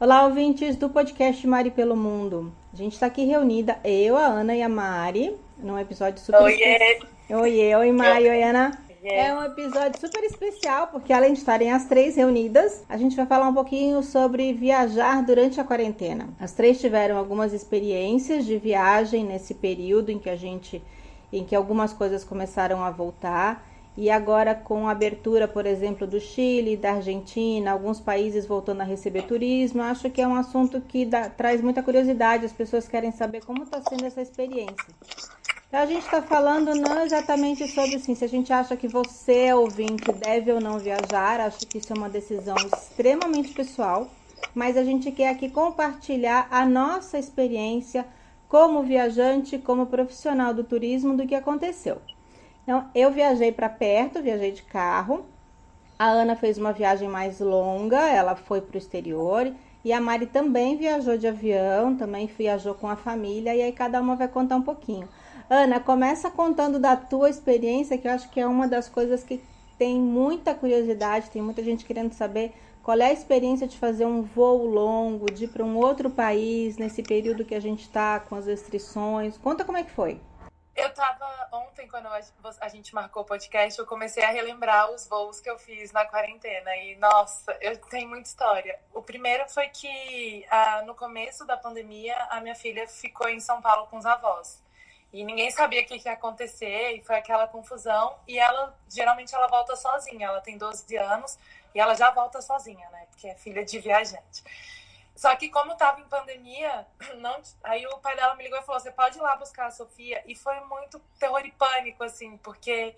Olá, ouvintes do podcast Mari pelo Mundo. A gente está aqui reunida, eu, a Ana e a Mari, num episódio super Oiê! Oiê, oi Mari, oi Ana. É um episódio super especial, porque além de estarem as três reunidas, a gente vai falar um pouquinho sobre viajar durante a quarentena. As três tiveram algumas experiências de viagem nesse período em que a gente, em que algumas coisas começaram a voltar. E agora, com a abertura, por exemplo, do Chile, da Argentina, alguns países voltando a receber turismo, acho que é um assunto que dá, traz muita curiosidade. As pessoas querem saber como está sendo essa experiência. Então, a gente está falando não exatamente sobre assim, se a gente acha que você, ouvinte, deve ou não viajar. Acho que isso é uma decisão extremamente pessoal. Mas a gente quer aqui compartilhar a nossa experiência como viajante, como profissional do turismo, do que aconteceu. Então, eu viajei para perto, viajei de carro. A Ana fez uma viagem mais longa, ela foi para o exterior. E a Mari também viajou de avião, também viajou com a família. E aí cada uma vai contar um pouquinho. Ana, começa contando da tua experiência, que eu acho que é uma das coisas que tem muita curiosidade, tem muita gente querendo saber qual é a experiência de fazer um voo longo, de ir para um outro país nesse período que a gente está com as restrições. Conta como é que foi. Eu tava ontem, quando a gente marcou o podcast, eu comecei a relembrar os voos que eu fiz na quarentena. E, nossa, eu tenho muita história. O primeiro foi que, ah, no começo da pandemia, a minha filha ficou em São Paulo com os avós. E ninguém sabia o que, que ia acontecer, e foi aquela confusão. E ela, geralmente, ela volta sozinha. Ela tem 12 anos e ela já volta sozinha, né? Porque é filha de viajante. Só que como tava em pandemia, não, aí o pai dela me ligou e falou: "Você pode ir lá buscar a Sofia?" E foi muito terror e pânico assim, porque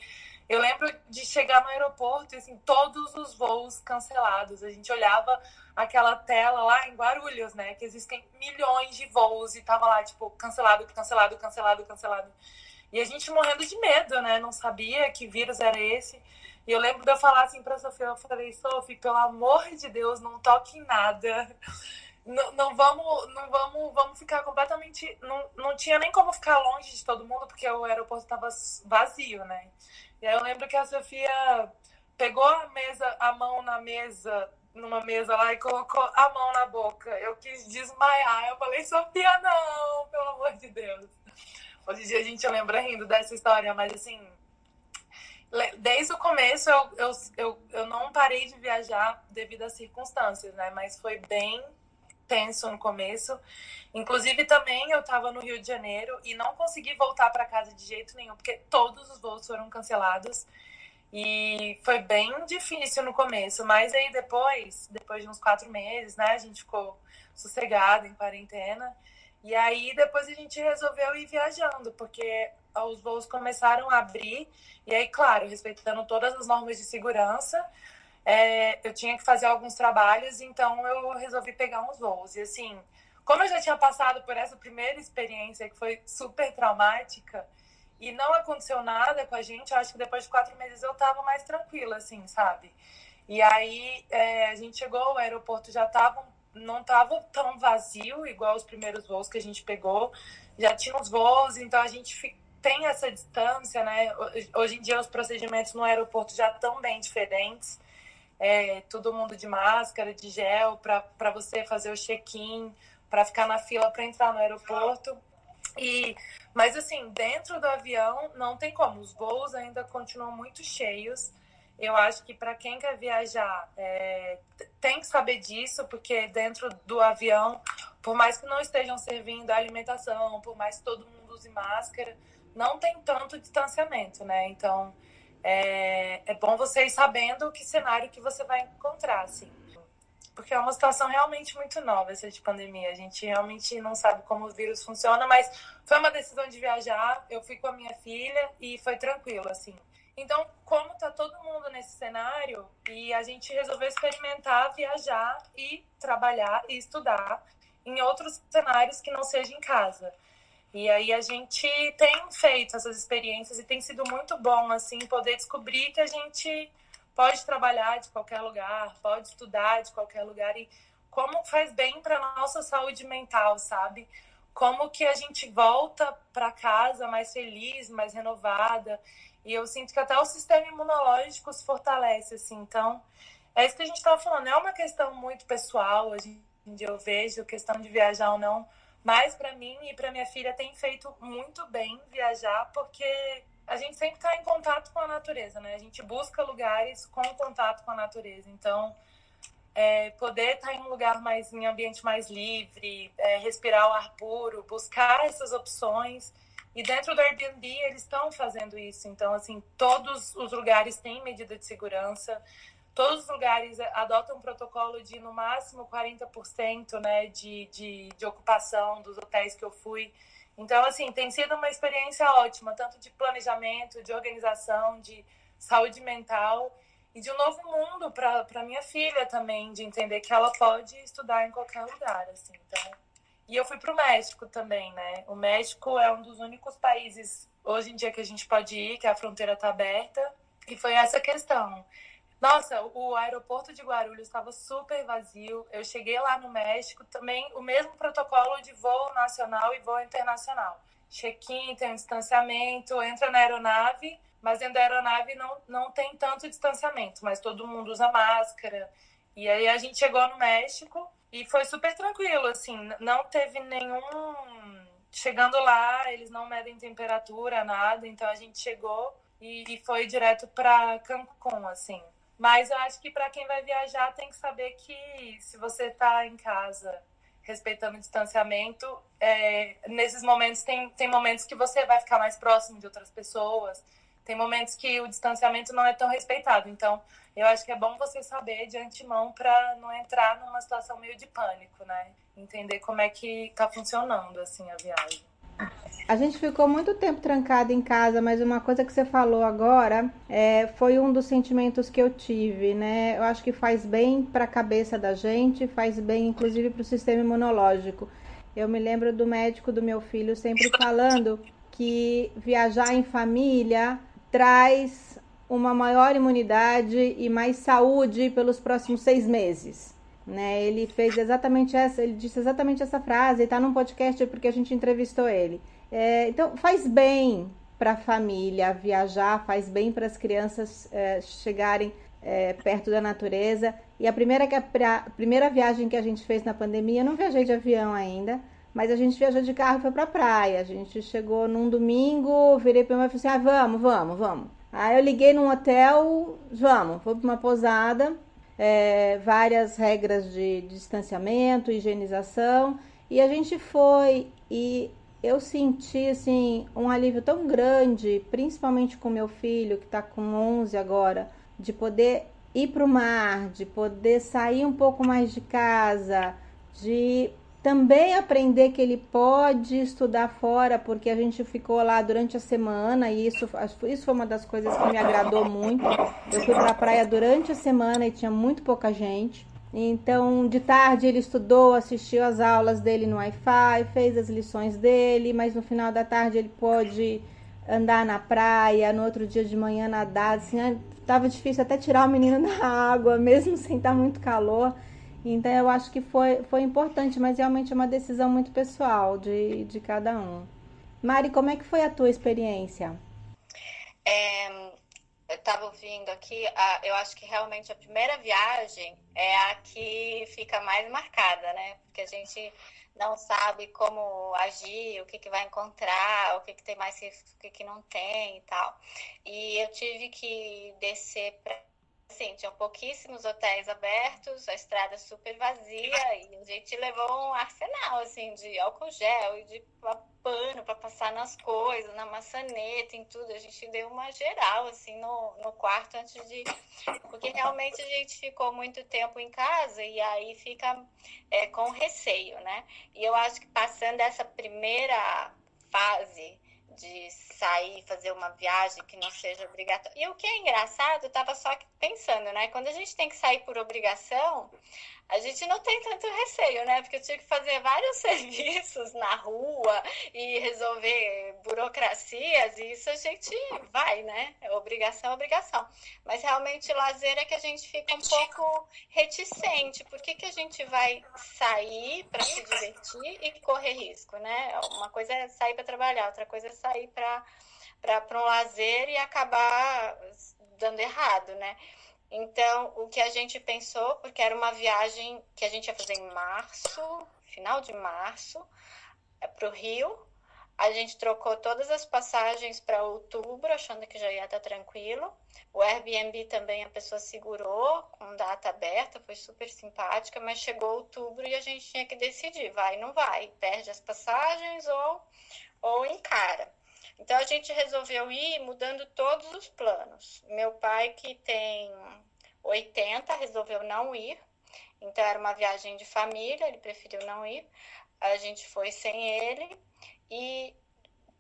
eu lembro de chegar no aeroporto e assim, todos os voos cancelados. A gente olhava aquela tela lá em Guarulhos, né, que existem milhões de voos e tava lá tipo cancelado, cancelado, cancelado, cancelado. E a gente morrendo de medo, né? Não sabia que vírus era esse. E eu lembro de eu falar assim pra Sofia, eu falei, Sofia, pelo amor de Deus, não toque em nada não, vamos, não vamos, vamos ficar completamente. Não, não tinha nem como ficar longe de todo mundo, porque o aeroporto estava vazio, né? E aí eu lembro que a Sofia pegou a mesa, a mão na mesa, numa mesa lá, e colocou a mão na boca. Eu quis desmaiar. Eu falei, Sofia, não, pelo amor de Deus. Hoje em dia a gente lembra rindo dessa história, mas assim. Desde o começo eu, eu, eu, eu não parei de viajar devido às circunstâncias, né? Mas foi bem tenso no começo. Inclusive, também eu estava no Rio de Janeiro e não consegui voltar para casa de jeito nenhum, porque todos os voos foram cancelados. E foi bem difícil no começo, mas aí depois, depois de uns quatro meses, né, a gente ficou sossegado em quarentena. E aí depois a gente resolveu ir viajando, porque os voos começaram a abrir, e aí, claro, respeitando todas as normas de segurança, é, eu tinha que fazer alguns trabalhos, então eu resolvi pegar uns voos. E assim, como eu já tinha passado por essa primeira experiência que foi super traumática e não aconteceu nada com a gente, eu acho que depois de quatro meses eu tava mais tranquila, assim, sabe? E aí é, a gente chegou, o aeroporto já tava, não tava tão vazio igual os primeiros voos que a gente pegou, já tinha os voos, então a gente tem essa distância, né? Hoje em dia os procedimentos no aeroporto já estão bem diferentes é, todo mundo de máscara, de gel, para você fazer o check-in, para ficar na fila para entrar no aeroporto. E, mas assim, dentro do avião não tem como, os voos ainda continuam muito cheios. Eu acho que para quem quer viajar é, tem que saber disso, porque dentro do avião, por mais que não estejam servindo a alimentação, por mais que todo mundo use máscara, não tem tanto distanciamento, né? Então, é, é bom você ir sabendo que cenário que você vai encontrar, assim. Porque é uma situação realmente muito nova essa de pandemia. A gente realmente não sabe como o vírus funciona, mas foi uma decisão de viajar. Eu fui com a minha filha e foi tranquilo, assim. Então, como tá todo mundo nesse cenário, e a gente resolveu experimentar viajar e trabalhar e estudar em outros cenários que não seja em casa. E aí a gente tem feito essas experiências e tem sido muito bom, assim, poder descobrir que a gente pode trabalhar de qualquer lugar, pode estudar de qualquer lugar e como faz bem para nossa saúde mental, sabe? Como que a gente volta para casa mais feliz, mais renovada. E eu sinto que até o sistema imunológico se fortalece, assim. Então, é isso que a gente estava falando. É uma questão muito pessoal. A gente onde eu vejo questão de viajar ou não, mas para mim e para minha filha tem feito muito bem viajar, porque a gente sempre está em contato com a natureza, né? A gente busca lugares com contato com a natureza. Então, é, poder estar tá em um lugar mais, em ambiente mais livre, é, respirar o ar puro, buscar essas opções. E dentro do Airbnb eles estão fazendo isso. Então, assim, todos os lugares têm medida de segurança. Todos os lugares adotam um protocolo de no máximo 40% né, de, de, de ocupação dos hotéis que eu fui. Então, assim, tem sido uma experiência ótima, tanto de planejamento, de organização, de saúde mental e de um novo mundo para minha filha também, de entender que ela pode estudar em qualquer lugar, assim. Então, e eu fui para o México também, né? O México é um dos únicos países hoje em dia que a gente pode ir, que a fronteira está aberta. E foi essa questão. Nossa, o aeroporto de Guarulhos estava super vazio. Eu cheguei lá no México, também o mesmo protocolo de voo nacional e voo internacional. Check-in, tem um distanciamento, entra na aeronave, mas dentro da aeronave não, não tem tanto distanciamento, mas todo mundo usa máscara. E aí a gente chegou no México e foi super tranquilo, assim, não teve nenhum. Chegando lá, eles não medem temperatura, nada, então a gente chegou e, foi direto para Cancún, assim. Mas eu acho que para quem vai viajar tem que saber que se você está em casa respeitando o distanciamento, é, nesses momentos tem, tem momentos que você vai ficar mais próximo de outras pessoas, tem momentos que o distanciamento não é tão respeitado. Então, eu acho que é bom você saber de antemão para não entrar numa situação meio de pânico, né? Entender como é que está funcionando assim a viagem. A gente ficou muito tempo trancado em casa, mas uma coisa que você falou agora é, foi um dos sentimentos que eu tive, né? Eu acho que faz bem para a cabeça da gente, faz bem inclusive para o sistema imunológico. Eu me lembro do médico do meu filho sempre falando que viajar em família traz uma maior imunidade e mais saúde pelos próximos seis meses. Né? Ele fez exatamente essa, ele disse exatamente essa frase, está num podcast porque a gente entrevistou ele. É, então faz bem para a família viajar, faz bem para as crianças é, chegarem é, perto da natureza. E a primeira, a primeira viagem que a gente fez na pandemia, eu não viajei de avião ainda, mas a gente viajou de carro e foi para praia. A gente chegou num domingo, virei para minha mãe e falei assim: ah, vamos, vamos, vamos. Aí eu liguei num hotel, vamos, fui para uma posada é, várias regras de, distanciamento, higienização, e a gente foi e eu senti assim um alívio tão grande, principalmente com meu filho que está com 11 agora, de poder ir para o mar, de poder sair um pouco mais de casa, de também aprender que ele pode estudar fora, porque a gente ficou lá durante a semana e isso, isso foi uma das coisas que me agradou muito. Eu fui para a praia durante a semana e tinha muito pouca gente. Então, de tarde ele estudou, assistiu às aulas dele no Wi-Fi, fez as lições dele, mas no final da tarde ele pôde andar na praia, no outro dia de manhã nadar. Assim, tava difícil até tirar o menino da água, mesmo sem estar muito calor. Então eu acho que foi, foi importante, mas realmente é uma decisão muito pessoal de, de cada um. Mari, como é que foi a tua experiência? É, eu estava ouvindo aqui, a, eu acho que realmente a primeira viagem é a que fica mais marcada, né? Porque a gente não sabe como agir, o que, que vai encontrar, o que, que tem mais, o que, que não tem e tal. E eu tive que descer para assim, tinham pouquíssimos hotéis abertos, a estrada super vazia e a gente levou um arsenal, assim, de álcool gel e de pano para passar nas coisas, na maçaneta, em tudo. A gente deu uma geral, assim, no, no quarto antes de... Porque realmente a gente ficou muito tempo em casa e aí fica é, com receio, né? E eu acho que passando essa primeira fase de sair, fazer uma viagem que não seja obrigatória. E o que é engraçado, eu tava só pensando, né? Quando a gente tem que sair por obrigação, a gente não tem tanto receio, né? Porque eu tinha que fazer vários serviços na rua e resolver burocracias, e isso a gente vai, né? É obrigação, obrigação. Mas realmente lazer é que a gente fica um pouco reticente. Por que, que a gente vai sair para se divertir e correr risco, né? Uma coisa é sair para trabalhar, outra coisa é sair para um lazer e acabar dando errado, né? Então, o que a gente pensou, porque era uma viagem que a gente ia fazer em março, final de março, é para o Rio. A gente trocou todas as passagens para outubro, achando que já ia estar tranquilo. O Airbnb também a pessoa segurou com data aberta, foi super simpática, mas chegou outubro e a gente tinha que decidir, vai ou não vai, perde as passagens ou, ou encara. Então a gente resolveu ir mudando todos os planos. Meu pai, que tem 80, resolveu não ir. Então era uma viagem de família, ele preferiu não ir. A gente foi sem ele e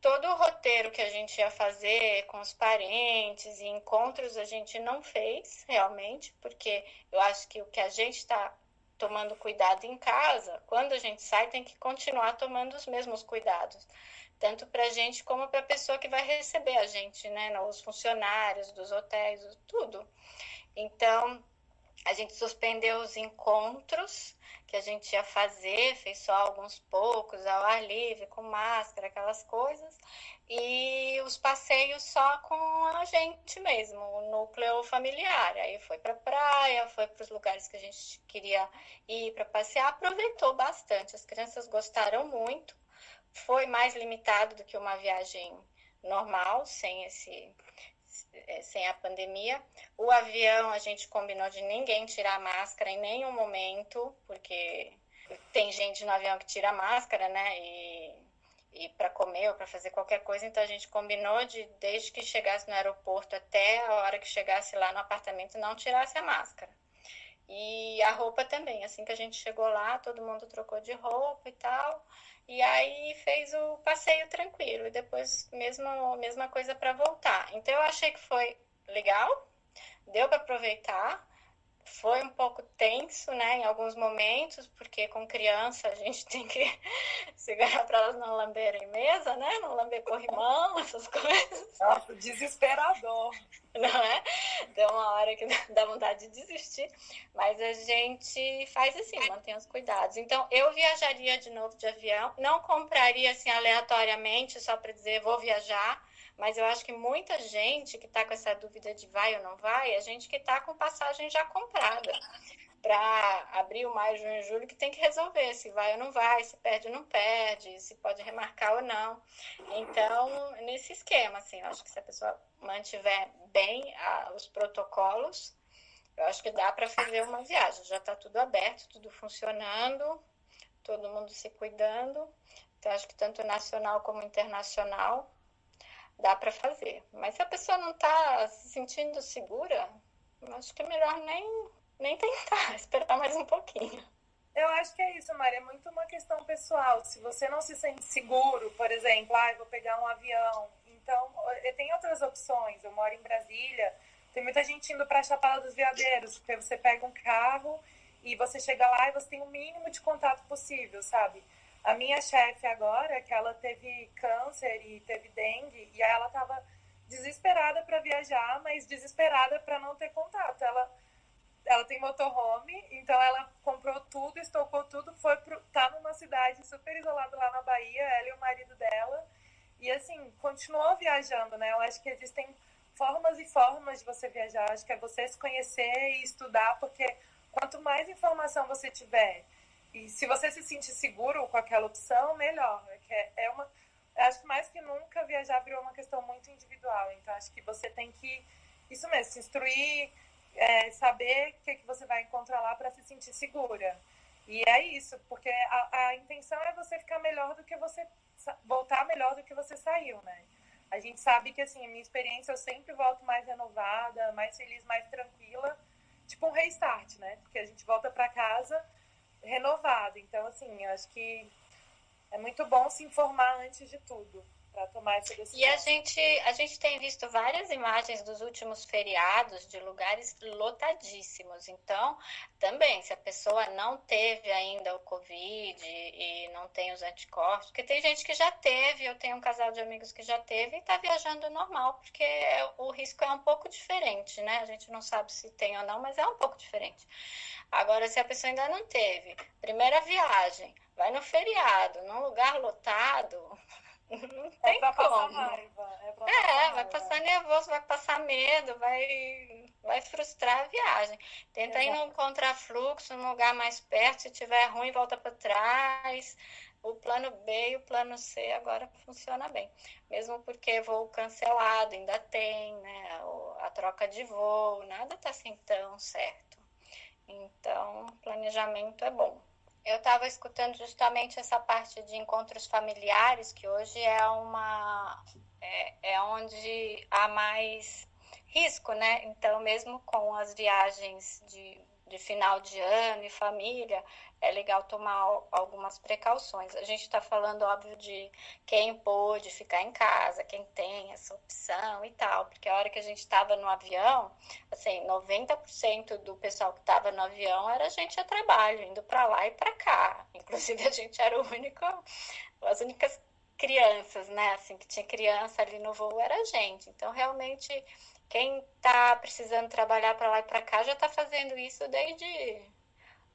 todo o roteiro que a gente ia fazer com os parentes e encontros a gente não fez realmente, porque eu acho que o que a gente está tomando cuidado em casa, quando a gente sai, tem que continuar tomando os mesmos cuidados tanto para a gente como para a pessoa que vai receber a gente, né? Os funcionários dos hotéis, tudo. Então, a gente suspendeu os encontros que a gente ia fazer, fez só alguns poucos, ao ar livre, com máscara, aquelas coisas, e os passeios só com a gente mesmo, o núcleo familiar. Aí foi para praia, foi para os lugares que a gente queria ir para passear, aproveitou bastante. As crianças gostaram muito foi mais limitado do que uma viagem normal, sem esse é, sem a pandemia. O avião a gente combinou de ninguém tirar a máscara em nenhum momento, porque tem gente no avião que tira a máscara, né? E, e para comer ou para fazer qualquer coisa, então a gente combinou de desde que chegasse no aeroporto até a hora que chegasse lá no apartamento não tirasse a máscara. E a roupa também, assim que a gente chegou lá, todo mundo trocou de roupa e tal. E aí fez o passeio tranquilo e depois mesmo mesma coisa para voltar. Então eu achei que foi legal, deu para aproveitar. Foi um pouco tenso, né, em alguns momentos, porque com criança a gente tem que segurar para elas não lamberem mesa, né, não lamber corrimão, essas coisas. Nossa, desesperador. Não é? Deu uma hora que dá vontade de desistir, mas a gente faz assim, mantém os cuidados. Então, eu viajaria de novo de avião, não compraria assim aleatoriamente só para dizer vou viajar mas eu acho que muita gente que está com essa dúvida de vai ou não vai, é gente que está com passagem já comprada para abril, maio, junho, julho, que tem que resolver se vai ou não vai, se perde ou não perde, se pode remarcar ou não. Então, nesse esquema, assim, eu acho que se a pessoa mantiver bem a, os protocolos, eu acho que dá para fazer uma viagem. Já está tudo aberto, tudo funcionando, todo mundo se cuidando. Então, acho que tanto nacional como internacional dá para fazer. Mas se a pessoa não está se sentindo segura, acho que é melhor nem, nem tentar, esperar mais um pouquinho. Eu acho que é isso, Maria. É muito uma questão pessoal. Se você não se sente seguro, por exemplo, ah, vou pegar um avião. Então, tem outras opções. Eu moro em Brasília. Tem muita gente indo para a Chapada dos Veadeiros, porque você pega um carro e você chega lá e você tem o mínimo de contato possível, sabe? A minha chefe agora, que ela teve câncer e teve dengue, e ela tava desesperada para viajar, mas desesperada para não ter contato. Ela ela tem motorhome, então ela comprou tudo, estocou tudo, foi pro, tá numa cidade super isolada lá na Bahia, ela e o marido dela. E assim, continuou viajando, né? Eu acho que existem formas e formas de você viajar. Acho que é você se conhecer e estudar, porque quanto mais informação você tiver e se você se sente seguro com aquela opção, melhor. É, é uma, acho que mais que nunca viajar virou uma questão muito individual. Então acho que você tem que, isso mesmo, se instruir, é, saber o que, que você vai encontrar lá para se sentir segura. E é isso, porque a, a intenção é você ficar melhor do que você voltar melhor do que você saiu, né? A gente sabe que assim, a minha experiência eu sempre volto mais renovada, mais feliz, mais tranquila, tipo um restart, né? Porque a gente volta para casa renovado. Então, assim, eu acho que é muito bom se informar antes de tudo para tomar essa decisão. E a gente, a gente tem visto várias imagens dos últimos feriados de lugares lotadíssimos. Então, também, se a pessoa não teve ainda o Covid e não tem os anticorpos, porque tem gente que já teve, eu tenho um casal de amigos que já teve e está viajando normal, porque o risco é um pouco diferente, né? A gente não sabe se tem ou não, mas é um pouco diferente. Agora, se a pessoa ainda não teve, primeira viagem, vai no feriado, num lugar lotado, não é tem é pra como. Passar raiva, é, pra é passar vai passar nervoso, vai passar medo, vai. vai frustrar a viagem. Tenta ir num contrafluxo, num lugar mais perto, se tiver ruim, volta para trás. O plano B e o plano C agora funciona bem. Mesmo porque voo cancelado ainda tem, né? A troca de voo, nada tá assim tão certo. Então, planejamento é bom. Eu estava escutando justamente essa parte de encontros familiares, que hoje é uma é, é onde há mais risco, né? Então, mesmo com as viagens de, de final de ano e família, é legal tomar algumas precauções. A gente está falando, óbvio, de quem pôde ficar em casa, quem tem essa opção e tal, porque a hora que a gente estava no avião, assim, 90% do pessoal que estava no avião era gente a trabalho, indo para lá e para cá. Inclusive, a gente era o único, as únicas crianças, né? Assim, que tinha criança ali no voo era a gente. Então, realmente, quem está precisando trabalhar para lá e para cá já está fazendo isso desde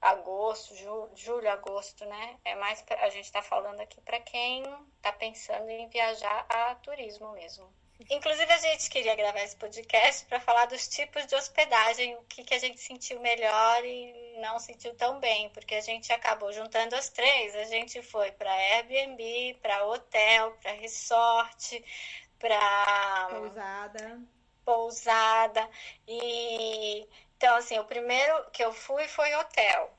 agosto, julho, agosto, né? É mais pra, a gente está falando aqui para quem está pensando em viajar a turismo mesmo. Inclusive, a gente queria gravar esse podcast para falar dos tipos de hospedagem, o que, que a gente sentiu melhor e não sentiu tão bem, porque a gente acabou juntando as três. A gente foi para Airbnb, para hotel, para resort, para pousada. Pousada. E então, assim, o primeiro que eu fui foi hotel.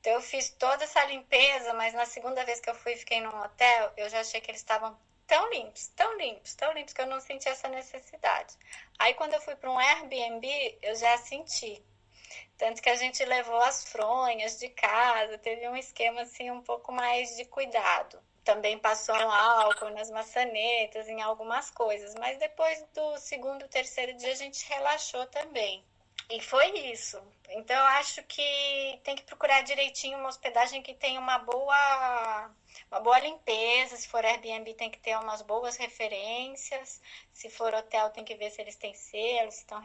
Então, eu fiz toda essa limpeza, mas na segunda vez que eu fui fiquei num hotel, eu já achei que eles estavam tão limpos, tão limpos, tão limpos que eu não senti essa necessidade. Aí quando eu fui para um Airbnb, eu já senti. Tanto que a gente levou as fronhas de casa, teve um esquema assim um pouco mais de cuidado. Também passou álcool nas maçanetas, em algumas coisas, mas depois do segundo, terceiro dia a gente relaxou também. E foi isso. Então eu acho que tem que procurar direitinho uma hospedagem que tenha uma boa uma boa limpeza. Se for Airbnb, tem que ter umas boas referências. Se for hotel, tem que ver se eles têm selos, se estão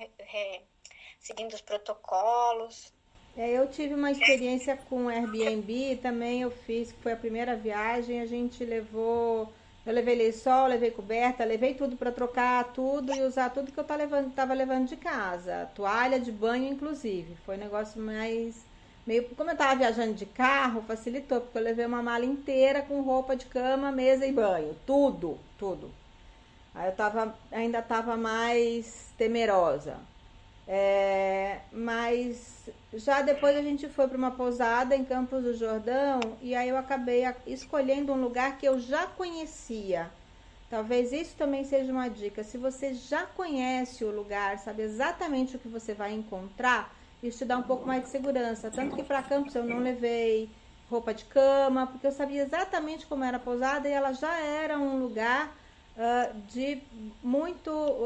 seguindo os protocolos. É, eu tive uma experiência com Airbnb também. Eu fiz, foi a primeira viagem. A gente levou, eu levei lençol, levei coberta, levei tudo para trocar tudo e usar tudo que eu tava levando, tava levando de casa, toalha de banho inclusive. Foi um negócio mais meio como eu tava viajando de carro, facilitou, porque eu levei uma mala inteira com roupa de cama, mesa e banho, tudo, tudo. Aí eu tava, ainda tava mais temerosa. É, mas já depois a gente foi para uma pousada em Campos do Jordão e aí eu acabei escolhendo um lugar que eu já conhecia. Talvez isso também seja uma dica. Se você já conhece o lugar, sabe exatamente o que você vai encontrar, isso te dá um pouco mais de segurança. Tanto que para Campos eu não levei roupa de cama, porque eu sabia exatamente como era a pousada e ela já era um lugar uh, de muito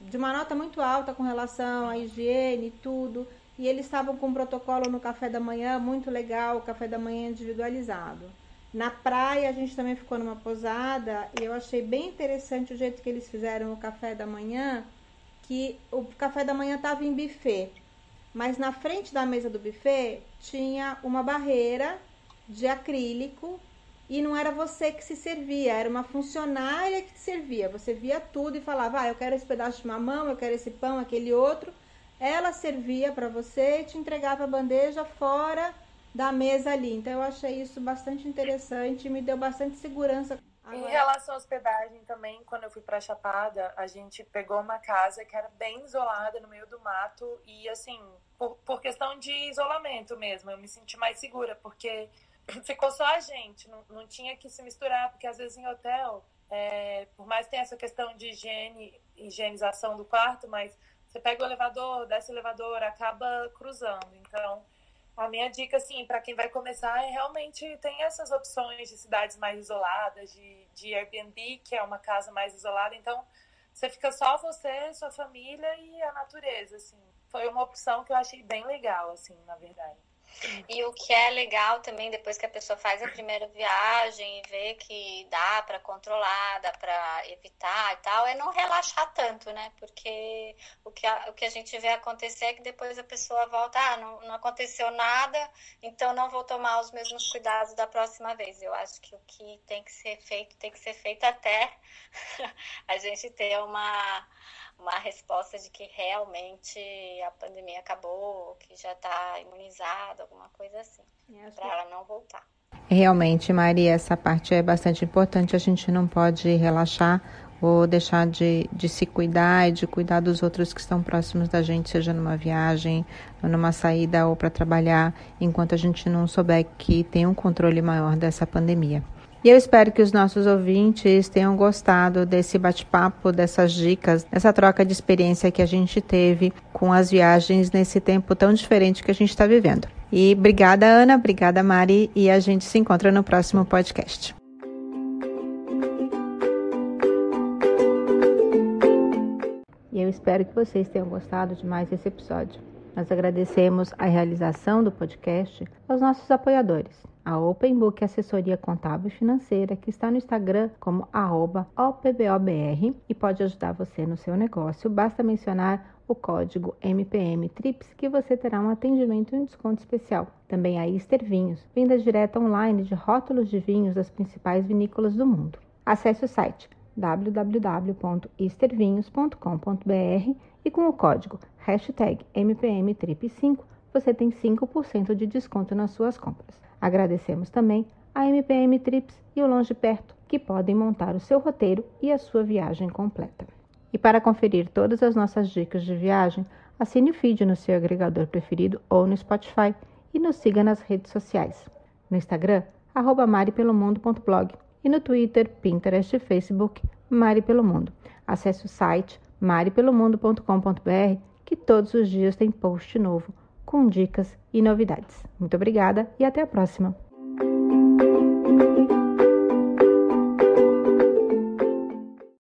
de uma nota muito alta com relação à higiene e tudo. E eles estavam com um protocolo no café da manhã muito legal, café da manhã individualizado. Na praia a gente também ficou numa pousada e eu achei bem interessante o jeito que eles fizeram o café da manhã, que o café da manhã estava em buffet. Mas na frente da mesa do buffet tinha uma barreira de acrílico e não era você que se servia, era uma funcionária que te servia. Você via tudo e falava: ah, eu quero esse pedaço de mamão, eu quero esse pão, aquele outro. Ela servia para você e te entregava a bandeja fora da mesa ali. Então eu achei isso bastante interessante e me deu bastante segurança Agora... Em relação à hospedagem também, quando eu fui para Chapada, a gente pegou uma casa que era bem isolada no meio do mato e assim, por, por questão de isolamento mesmo, eu me senti mais segura, porque ficou só a gente, não, não tinha que se misturar, porque às vezes em hotel, é, por mais que tenha essa questão de higiene, higienização do quarto, mas você pega o elevador, desce o elevador, acaba cruzando. Então, a minha dica, assim, para quem vai começar é realmente tem essas opções de cidades mais isoladas, de, de Airbnb, que é uma casa mais isolada. Então, você fica só você, sua família e a natureza, assim. Foi uma opção que eu achei bem legal, assim, na verdade. E o que é legal também, depois que a pessoa faz a primeira viagem e vê que dá para controlar, dá para evitar e tal, é não relaxar tanto, né? Porque o que, a, o que a gente vê acontecer é que depois a pessoa volta, ah, não, não aconteceu nada, então não vou tomar os mesmos cuidados da próxima vez. Eu acho que o que tem que ser feito, tem que ser feito até a gente ter uma uma resposta de que realmente a pandemia acabou, que já está alguma coisa assim, para ela não voltar. Realmente, Maria, essa parte é bastante importante. A gente não pode relaxar ou deixar de, de se cuidar e de cuidar dos outros que estão próximos da gente, seja numa viagem, numa saída ou para trabalhar, enquanto a gente não souber que tem um controle maior dessa pandemia. E eu espero que os nossos ouvintes tenham gostado desse bate-papo, dessas dicas, dessa troca de experiência que a gente teve com as viagens nesse tempo tão diferente que a gente está vivendo. E obrigada, Ana, obrigada, Mari, e a gente se encontra no próximo podcast. E eu espero que vocês tenham gostado de mais esse episódio. Nós agradecemos a realização do podcast aos nossos apoiadores, a Open Book Assessoria Contábil Financeira, que está no Instagram como OPBOBR e pode ajudar você no seu negócio. Basta mencionar o código MPM TRIPS que você terá um atendimento e um desconto especial. Também a Easter Vinhos, venda direta online de rótulos de vinhos das principais vinícolas do mundo. Acesse o site www.eastervinhos.com.br e com o código hashtag MPMTRIP5 você tem 5% de desconto nas suas compras. Agradecemos também a MPM Trips e o Longe Perto, que podem montar o seu roteiro e a sua viagem completa. E para conferir todas as nossas dicas de viagem, assine o feed no seu agregador preferido ou no Spotify e nos siga nas redes sociais. No Instagram, arroba maripelomundo.blog e no Twitter, Pinterest e Facebook, Mari Pelo Mundo. Acesse o site maripelomundo.com.br que todos os dias tem post novo com dicas e novidades. Muito obrigada e até a próxima!